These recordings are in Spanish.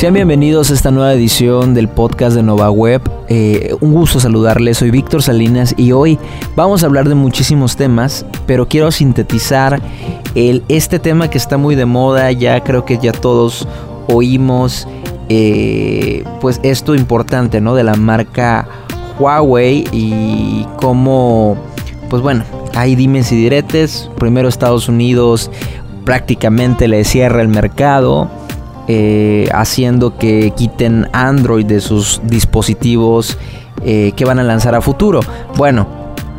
Sean bienvenidos a esta nueva edición del podcast de Nova Web. Eh, un gusto saludarles, soy Víctor Salinas y hoy vamos a hablar de muchísimos temas, pero quiero sintetizar este tema que está muy de moda, ya creo que ya todos oímos eh, pues esto importante, ¿no? De la marca Huawei y cómo, pues bueno, hay dimes y diretes. Primero Estados Unidos prácticamente le cierra el mercado eh, haciendo que quiten Android de sus dispositivos eh, que van a lanzar a futuro. Bueno,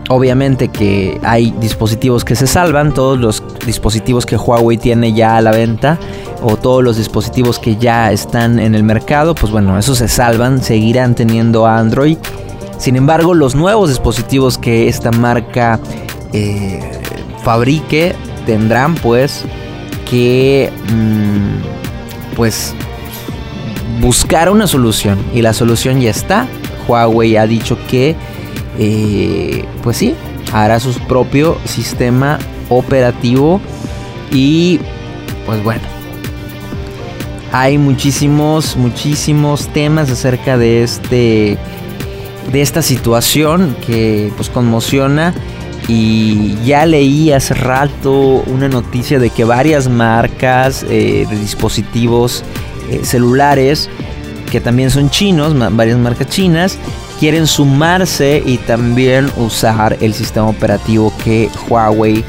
obviamente que hay dispositivos que se salvan, todos los dispositivos que Huawei tiene ya a la venta o todos los dispositivos que ya están en el mercado, pues bueno, esos se salvan, seguirán teniendo Android. Sin embargo, los nuevos dispositivos que esta marca eh, fabrique tendrán pues que mm, pues buscar una solución. Y la solución ya está. Huawei ha dicho que eh, pues sí, hará su propio sistema operativo. Y pues bueno, hay muchísimos, muchísimos temas acerca de este de esta situación que pues conmociona y ya leí hace rato una noticia de que varias marcas eh, de dispositivos eh, celulares, que también son chinos, varias marcas chinas, quieren sumarse y también usar el sistema operativo que Huawei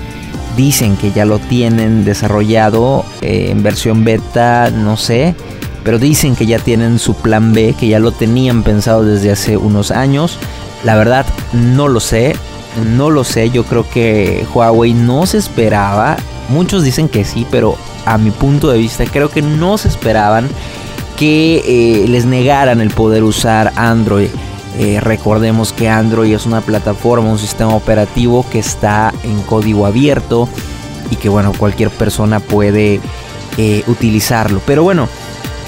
dicen que ya lo tienen desarrollado eh, en versión beta, no sé, pero dicen que ya tienen su plan B, que ya lo tenían pensado desde hace unos años. La verdad no lo sé, no lo sé, yo creo que Huawei no se esperaba. Muchos dicen que sí, pero a mi punto de vista creo que no se esperaban que eh, les negaran el poder usar Android. Eh, recordemos que Android es una plataforma, un sistema operativo que está en código abierto y que bueno, cualquier persona puede eh, utilizarlo. Pero bueno,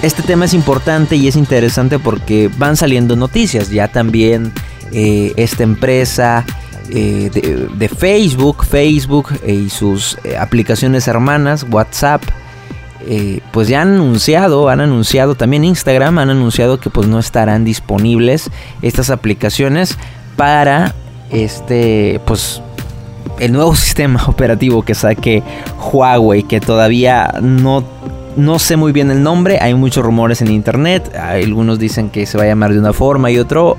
este tema es importante y es interesante porque van saliendo noticias. Ya también esta empresa eh, de, Facebook, Facebook eh, y sus eh, aplicaciones hermanas, WhatsApp, pues ya han anunciado, han anunciado también Instagram, han anunciado que pues no estarán disponibles estas aplicaciones para este, pues el nuevo sistema operativo que saque Huawei, que todavía no no sé muy bien el nombre, hay muchos rumores en internet, algunos dicen que se va a llamar de una forma y otro,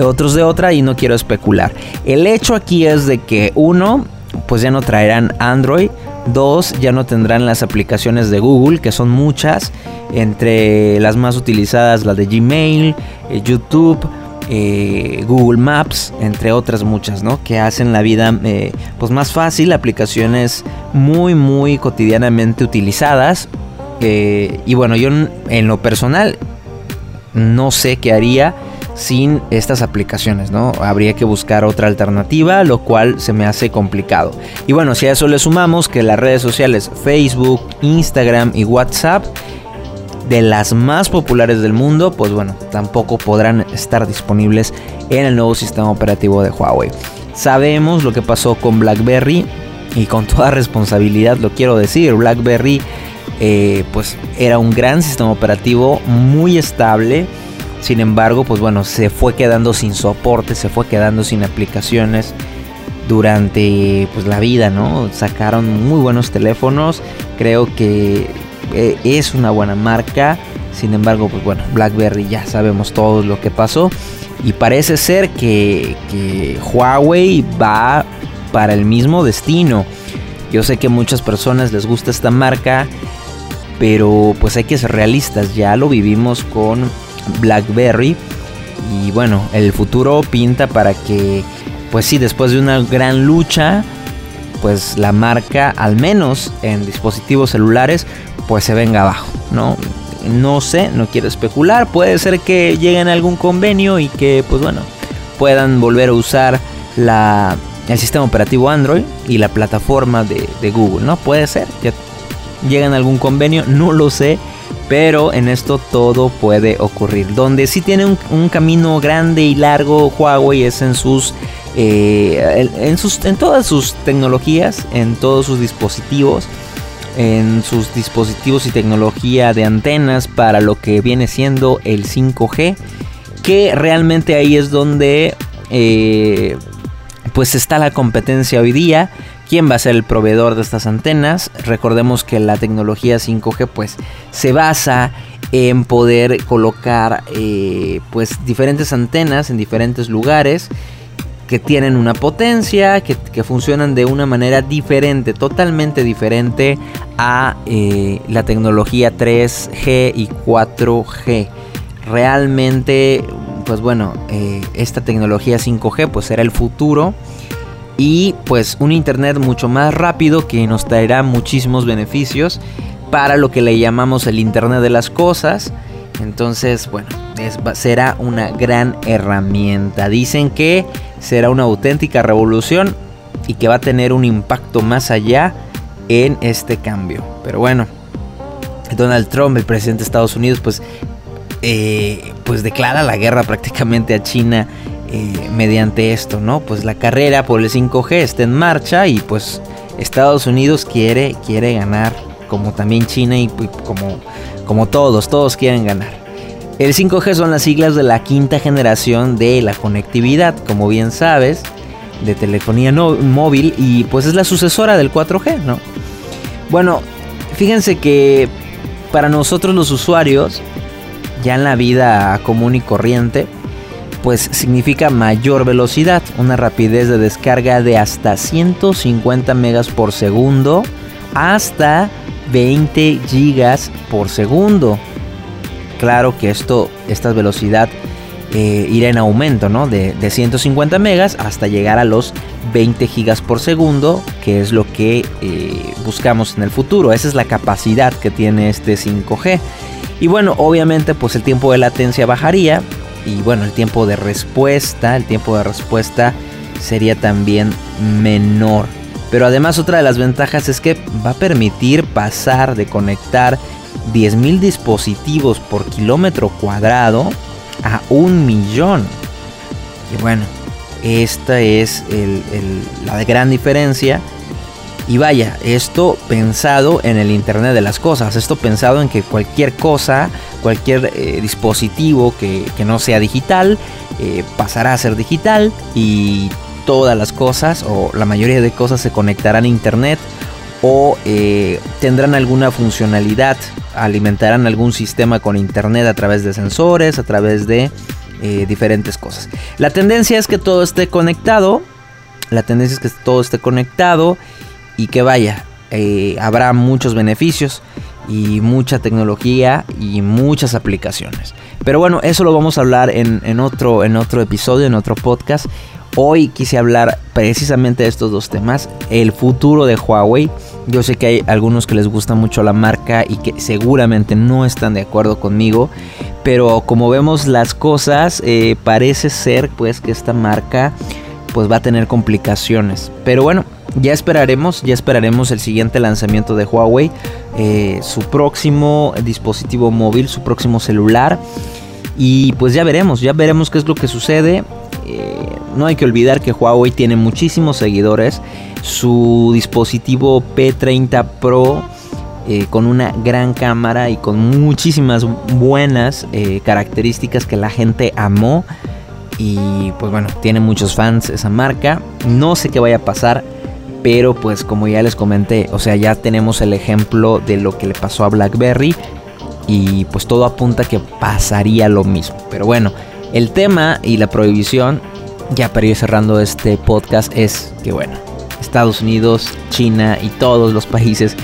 otros de otra y no quiero especular. El hecho aquí es de que uno, pues ya no traerán Android, dos, ya no tendrán las aplicaciones de Google, que son muchas, entre las más utilizadas la de Gmail, eh, YouTube, eh, Google Maps, entre otras muchas, ¿no? Que hacen la vida eh, pues más fácil, aplicaciones muy muy cotidianamente utilizadas y bueno, yo en lo personal no sé qué haría sin estas aplicaciones, ¿no? Habría que buscar otra alternativa, lo cual se me hace complicado. Y bueno, si a eso le sumamos que las redes sociales Facebook, Instagram y WhatsApp, de las más populares del mundo, pues bueno, tampoco podrán estar disponibles en el nuevo sistema operativo de Huawei. Sabemos lo que pasó con BlackBerry y con toda responsabilidad lo quiero decir, BlackBerry eh, pues era un gran sistema operativo muy estable. Sin embargo, pues bueno, se fue quedando sin soporte, se fue quedando sin aplicaciones durante pues la vida, ¿no? Sacaron muy buenos teléfonos, creo que eh, es una buena marca. Sin embargo, pues bueno, BlackBerry ya sabemos todo lo que pasó y parece ser que, que Huawei va para el mismo destino. Yo sé que muchas personas les gusta esta marca pero pues hay que ser realistas, ya lo vivimos con BlackBerry y bueno, el futuro pinta para que pues sí, después de una gran lucha, pues la marca al menos en dispositivos celulares pues se venga abajo, ¿no? No sé, no quiero especular, puede ser que lleguen a algún convenio y que pues bueno, puedan volver a usar la, el sistema operativo Android y la plataforma de, de Google, ¿no? Puede ser, ya llegan a algún convenio, no lo sé. Pero en esto todo puede ocurrir. Donde sí tiene un, camino grande y largo Huawei es en sus, eh, en sus. en todas sus tecnologías. En todos sus dispositivos. en sus dispositivos y tecnología de antenas para lo que viene siendo el 5G, que realmente ahí es donde eh, pues está la competencia hoy día. ¿Quién va a ser el proveedor de estas antenas? Recordemos que la tecnología 5G pues se basa en poder colocar eh, pues diferentes antenas en diferentes lugares que tienen una potencia, que, funcionan de una manera diferente, totalmente diferente a eh, la tecnología 3G y 4G. Realmente, pues bueno, eh, esta tecnología 5G pues será el futuro y pues un internet mucho más rápido que nos traerá muchísimos beneficios para lo que le llamamos el internet de las cosas. Entonces, bueno, será una gran herramienta. Dicen que será una auténtica revolución y que va a tener un impacto más allá en este cambio. Pero bueno, Donald Trump, el presidente de Estados Unidos, pues, eh, pues declara la guerra prácticamente a China eh, mediante esto, ¿no? Pues la carrera por el 5G está en marcha y pues Estados Unidos quiere, quiere ganar, como también China y como, como todos, todos quieren ganar. El 5G son las siglas de la quinta generación de la conectividad, como bien sabes, de telefonía móvil y pues es la sucesora del 4G, ¿no? Bueno, fíjense que para nosotros los usuarios, ya en la vida común y corriente, pues significa mayor velocidad, una rapidez de descarga de hasta 150 megas por segundo hasta 20 gigas por segundo claro que esto, esta velocidad eh, irá en aumento, ¿no? De, 150 megas hasta llegar a los 20 gigas por segundo, que es lo que eh, buscamos en el futuro. Esa es la capacidad que tiene este 5G. Y bueno, obviamente pues el tiempo de latencia bajaría y bueno, el tiempo de respuesta, el tiempo de respuesta sería también menor. Pero además otra de las ventajas es que va a permitir pasar de conectar 10.000 dispositivos por kilómetro cuadrado a un millón. Y bueno, esta es la gran diferencia. Y vaya, esto pensado en el Internet de las Cosas, esto pensado en que cualquier cosa, cualquier eh, dispositivo que, no sea digital, eh, pasará a ser digital y todas las cosas o la mayoría de cosas se conectarán a Internet o eh, tendrán alguna funcionalidad, alimentarán algún sistema con internet a través de sensores, a través de diferentes cosas. La tendencia es que todo esté conectado, la tendencia es que todo esté conectado y que vaya, eh, habrá muchos beneficios y mucha tecnología y muchas aplicaciones. Pero bueno, eso lo vamos a hablar en, otro, en otro episodio, en otro podcast. Hoy quise hablar precisamente de estos dos temas, el futuro de Huawei. Yo sé que hay algunos que les gusta mucho la marca y que seguramente no están de acuerdo conmigo, pero como vemos las cosas, eh, parece ser pues que esta marca pues va a tener complicaciones. Pero bueno, ya esperaremos, ya esperaremos el siguiente lanzamiento de Huawei, eh, su próximo dispositivo móvil, su próximo celular. Y pues ya veremos, ya veremos qué es lo que sucede. Eh, no hay que olvidar que Huawei tiene muchísimos seguidores. Su dispositivo P30 Pro eh, con una gran cámara y con muchísimas buenas características que la gente amó. Y pues bueno, tiene muchos fans esa marca. No sé qué vaya a pasar. Pero pues como ya les comenté, o sea, ya tenemos el ejemplo de lo que le pasó a BlackBerry. Y pues todo apunta que pasaría lo mismo. Pero bueno, el tema y la prohibición ya para ir cerrando este podcast es que bueno, Estados Unidos, China y todos los países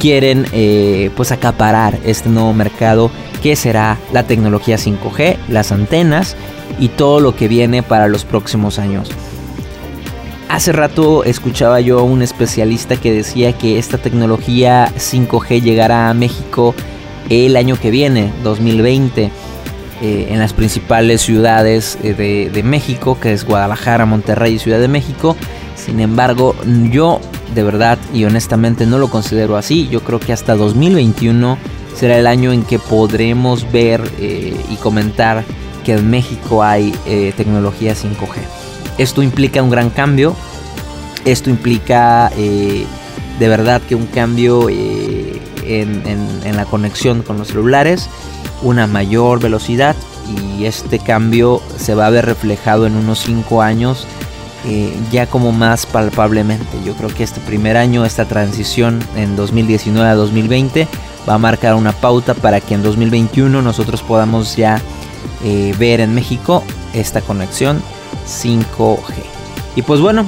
quieren eh, pues acaparar este nuevo mercado que será la tecnología 5G, las antenas y todo lo que viene para los próximos años. Hace rato escuchaba yo a un especialista que decía que esta tecnología 5G llegará a México el año que viene, 2020. Eh, en las principales ciudades eh, de, México, que es Guadalajara, Monterrey y Ciudad de México. Sin embargo, yo de verdad y honestamente no lo considero así. Yo creo que hasta 2021 será el año en que podremos ver eh, y comentar que en México hay tecnología 5G. Esto implica un gran cambio. Esto implica de verdad que un cambio en, en la conexión con los celulares, una mayor velocidad y este cambio se va a ver reflejado en unos 5 años eh, ya como más palpablemente. Yo creo que este primer año, esta transición en 2019 a 2020 va a marcar una pauta para que en 2021 nosotros podamos ya eh, ver en México esta conexión 5G. Y pues bueno,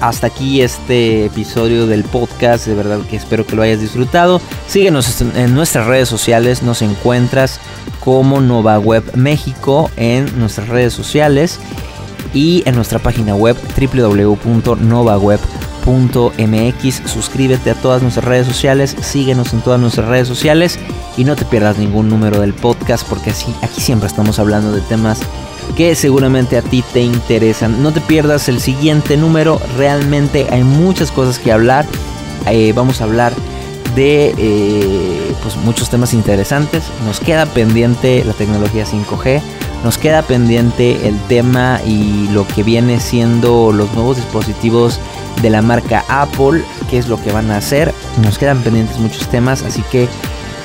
hasta aquí este episodio del podcast. De verdad que espero que lo hayas disfrutado. Síguenos en nuestras redes sociales. Nos encuentras como Nova Web México en nuestras redes sociales y en nuestra página web www.novaweb.mx. Suscríbete a todas nuestras redes sociales, síguenos en todas nuestras redes sociales y no te pierdas ningún número del podcast porque así aquí siempre estamos hablando de temas que seguramente a ti te interesan. No te pierdas el siguiente número, realmente hay muchas cosas que hablar. Eh, vamos a hablar de eh, pues muchos temas interesantes. Nos queda pendiente la tecnología 5G. Nos queda pendiente el tema y lo que viene siendo los nuevos dispositivos de la marca Apple, qué es lo que van a hacer. Nos quedan pendientes muchos temas, así que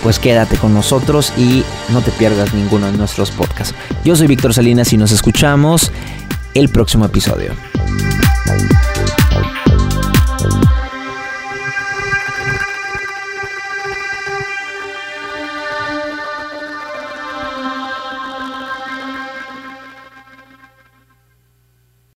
pues quédate con nosotros y no te pierdas ninguno de nuestros podcasts. Yo soy Víctor Salinas y nos escuchamos el próximo episodio.